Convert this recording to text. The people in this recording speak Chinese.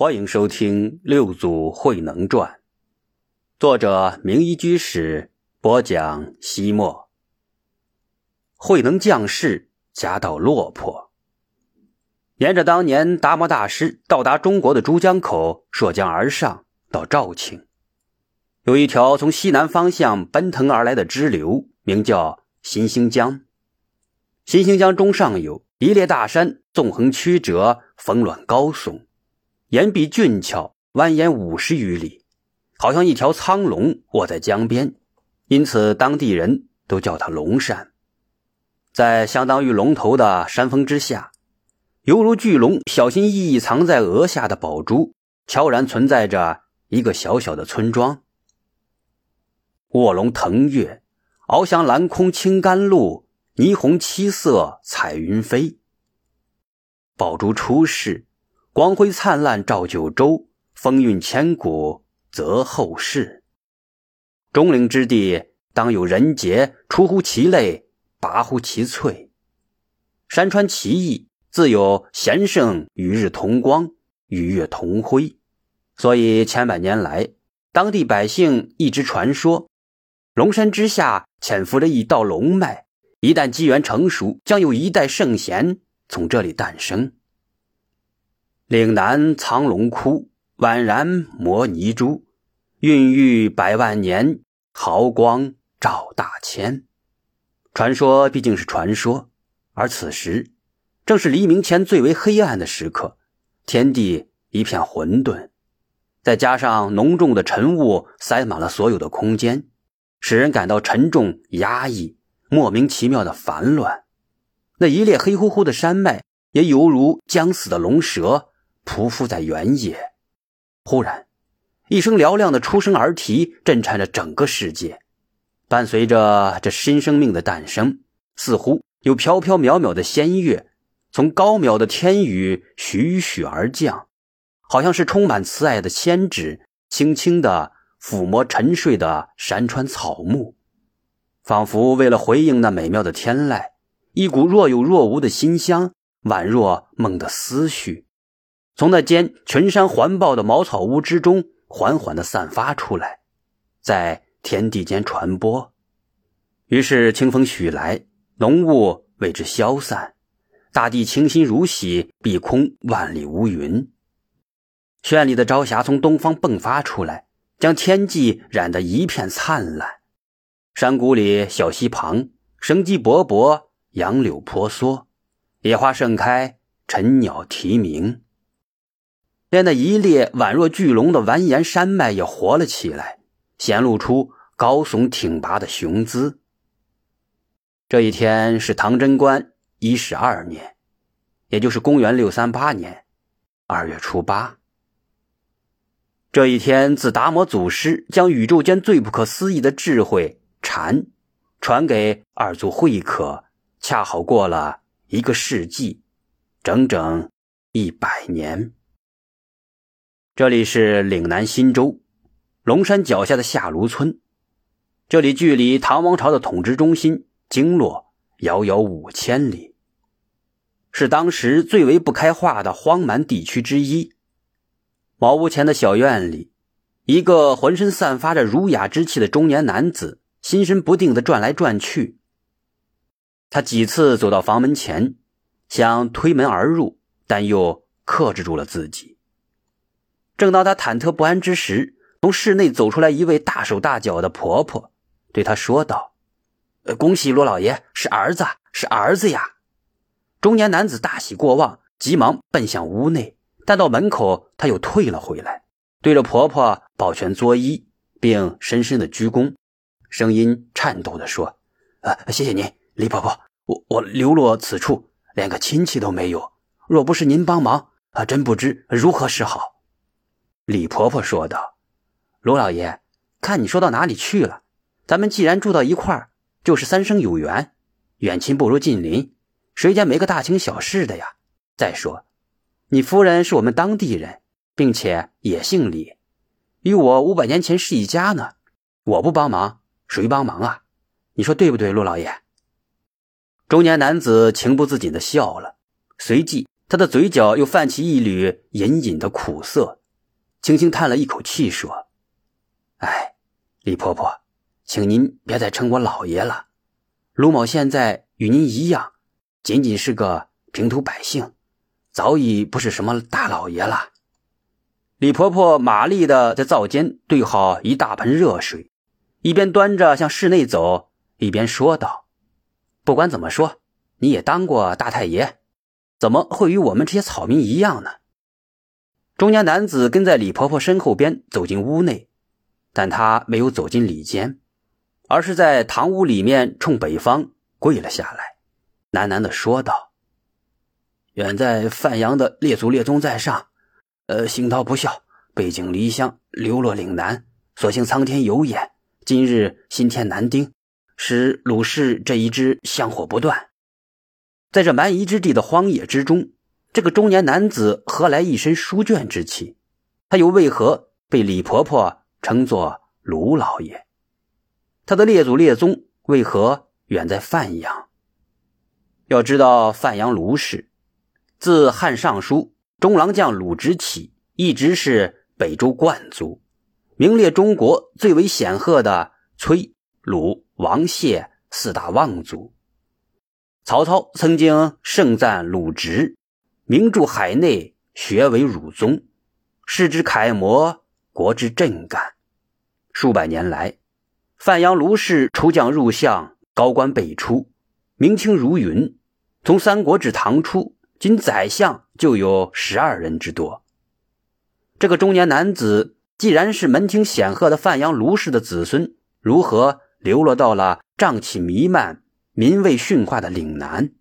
欢迎收听《六祖慧能传》，作者名医居士播讲。西莫慧能降世家道落魄，沿着当年达摩大师到达中国的珠江口溯江而上，到肇庆，有一条从西南方向奔腾而来的支流，名叫新兴江。新兴江中上游一列大山，纵横曲折，峰峦高耸。岩壁俊俏，蜿蜒五十余里，好像一条苍龙卧在江边，因此当地人都叫它龙山。在相当于龙头的山峰之下，犹如巨龙小心翼翼藏在额下的宝珠，悄然存在着一个小小的村庄。卧龙腾跃，翱翔蓝空青甘露，霓虹七色彩云飞。宝珠出世。光辉灿烂照九州，风韵千古泽后世。中陵之地，当有人杰，出乎其类，拔乎其萃。山川奇异，自有贤圣与日同光，与月同辉。所以千百年来，当地百姓一直传说，龙山之下潜伏着一道龙脉，一旦机缘成熟，将有一代圣贤从这里诞生。岭南藏龙窟，宛然摩尼珠，孕育百万年，毫光照大千。传说毕竟是传说，而此时正是黎明前最为黑暗的时刻，天地一片混沌，再加上浓重的晨雾塞满了所有的空间，使人感到沉重、压抑、莫名其妙的烦乱。那一列黑乎乎的山脉，也犹如将死的龙蛇。匍匐在原野，忽然，一声嘹亮的出生儿啼震颤着整个世界。伴随着这新生命的诞生，似乎有飘飘渺渺的仙乐从高渺的天宇徐徐而降，好像是充满慈爱的仙指，轻轻地抚摸沉睡的山川草木，仿佛为了回应那美妙的天籁，一股若有若无的馨香，宛若梦的思绪。从那间群山环抱的茅草屋之中缓缓地散发出来，在天地间传播。于是清风徐来，浓雾为之消散，大地清新如洗，碧空万里无云。绚丽的朝霞从东方迸发出来，将天际染得一片灿烂。山谷里小溪旁生机勃勃，杨柳婆娑，野花盛开，晨鸟啼鸣。连那一列宛若巨龙的蜿蜒山脉也活了起来，显露出高耸挺拔的雄姿。这一天是唐贞观一十二年，也就是公元六三八年二月初八。这一天，自达摩祖师将宇宙间最不可思议的智慧禅传给二祖慧可，恰好过了一个世纪，整整一百年。这里是岭南新州龙山脚下的下卢村，这里距离唐王朝的统治中心京洛遥遥五千里，是当时最为不开化的荒蛮地区之一。茅屋前的小院里，一个浑身散发着儒雅之气的中年男子，心神不定地转来转去。他几次走到房门前，想推门而入，但又克制住了自己。正当他忐忑不安之时，从室内走出来一位大手大脚的婆婆，对他说道：“呃，恭喜罗老爷，是儿子，是儿子呀！”中年男子大喜过望，急忙奔向屋内，但到门口他又退了回来，对着婆婆抱拳作揖，并深深的鞠躬，声音颤抖地说：“呃，谢谢您，李婆婆，我我流落此处，连个亲戚都没有，若不是您帮忙，啊，真不知如何是好。”李婆婆说道：“卢老爷，看你说到哪里去了？咱们既然住到一块儿，就是三生有缘，远亲不如近邻，谁家没个大情小事的呀？再说，你夫人是我们当地人，并且也姓李，与我五百年前是一家呢。我不帮忙，谁帮忙啊？你说对不对，陆老爷？”中年男子情不自禁的笑了，随即他的嘴角又泛起一缕隐隐的苦涩，轻轻叹了一口气，说：“哎，李婆婆，请您别再称我老爷了。卢某现在与您一样，仅仅是个平头百姓，早已不是什么大老爷了。”李婆婆麻利的在灶间兑好一大盆热水，一边端着向室内走，一边说道：“不管怎么说，你也当过大太爷，怎么会与我们这些草民一样呢？”中年男子跟在李婆婆身后边走进屋内，但他没有走进里间，而是在堂屋里面冲北方跪了下来，喃喃的说道：“远在范阳的列祖列宗在上。”呃，行道不孝，背井离乡，流落岭南。所幸苍天有眼，今日新添男丁，使鲁氏这一支香火不断。在这蛮夷之地的荒野之中，这个中年男子何来一身书卷之气？他又为何被李婆婆称作卢老爷？他的列祖列宗为何远在范阳？要知道，范阳卢氏自汉尚书。中郎将鲁直起一直是北周冠族，名列中国最为显赫的崔、鲁、王、谢四大望族。曹操曾经盛赞鲁直，名著海内，学为儒宗，世之楷模，国之震感。数百年来，范阳卢氏出将入相，高官辈出，明清如云。从三国至唐初。仅宰相就有十二人之多。这个中年男子既然是门庭显赫的范阳卢氏的子孙，如何流落到了瘴气弥漫、民畏驯化的岭南？